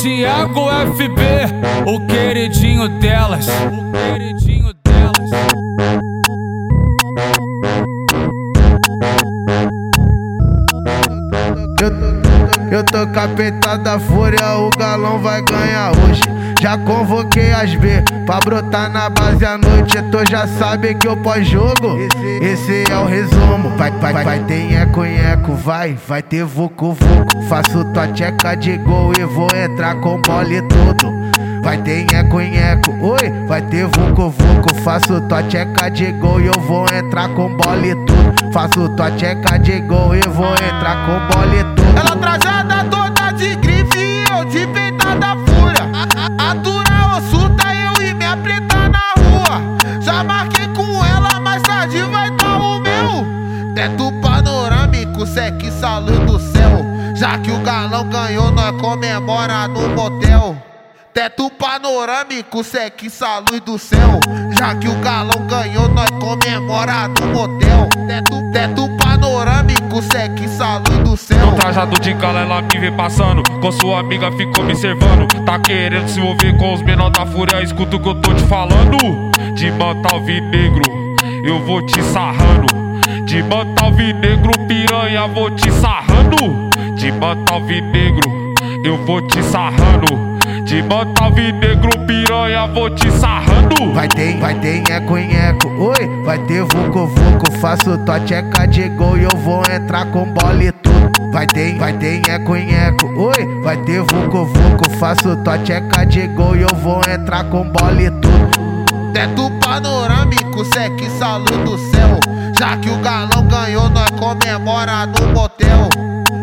Tiago FB, o queridinho delas. O queridinho delas. Eu, eu tô capetado da fúria, o galão vai ganhar hoje. Já convoquei as B pra brotar na base à noite. Tu já sabe que o pós-jogo, esse é o resumo. Vai, vai, vai ter nheco, vai, vai ter vucu vucu. Faço tua tcheca de gol e vou entrar com bola e tudo. Vai ter nheco, nheco, oi, vai ter vucu vucu. Faço tua tcheca de gol e eu vou entrar com bola e tudo. Faço tua tcheca de gol e vou entrar com bola e tudo. Ela trajada toda de grife e eu de peitada fúria. A, a dura ossuda, eu e minha preta na rua. Já marquei com ela, mais tarde vai dar o meu. Teto panorâmico, seque salão do céu. Já que o galão ganhou, nós comemora no motel. Teto panorâmico, seque essa luz do céu. Já que o galão ganhou, nós comemora no motel. Teto, teto panorâmico, seque essa luz do céu. Um trajado de gala, ela me vê passando. Com sua amiga ficou me observando. Tá querendo se envolver com os menores da fúria. Escuta o que eu tô te falando. De manta alvinegro, eu vou te sarrando. De manta alvinegro, piranha, vou te sarrando. De manta alvinegro, eu vou te sarrando. De manta alvinegro, piranha, vou te sarrando. Vai ter, vai ter nheco, nheco, oi, vai ter vucu vucu. Faço tua tcheca de gol e eu vou entrar com bola e tudo. Vai ter, vai ter nheco, nheco, oi, vai ter vucu vucu. Faço tua tcheca de gol e eu vou entrar com bola e tudo. Teto panorâmico, seque salão do céu. Já que o galão ganhou, nós comemora no motel.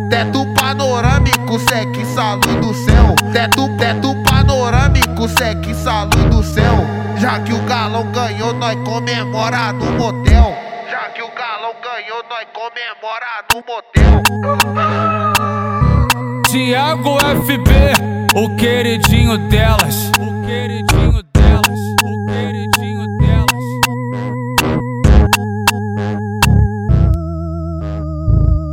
Teto panorâmico, seque essa luz do céu. Teto, teto panorâmico, seque essa luz do céu. Já que o galão ganhou, nós comemora no motel. Já que o galão ganhou, nós comemora no motel. Tiago FB, o queridinho delas. O queridinho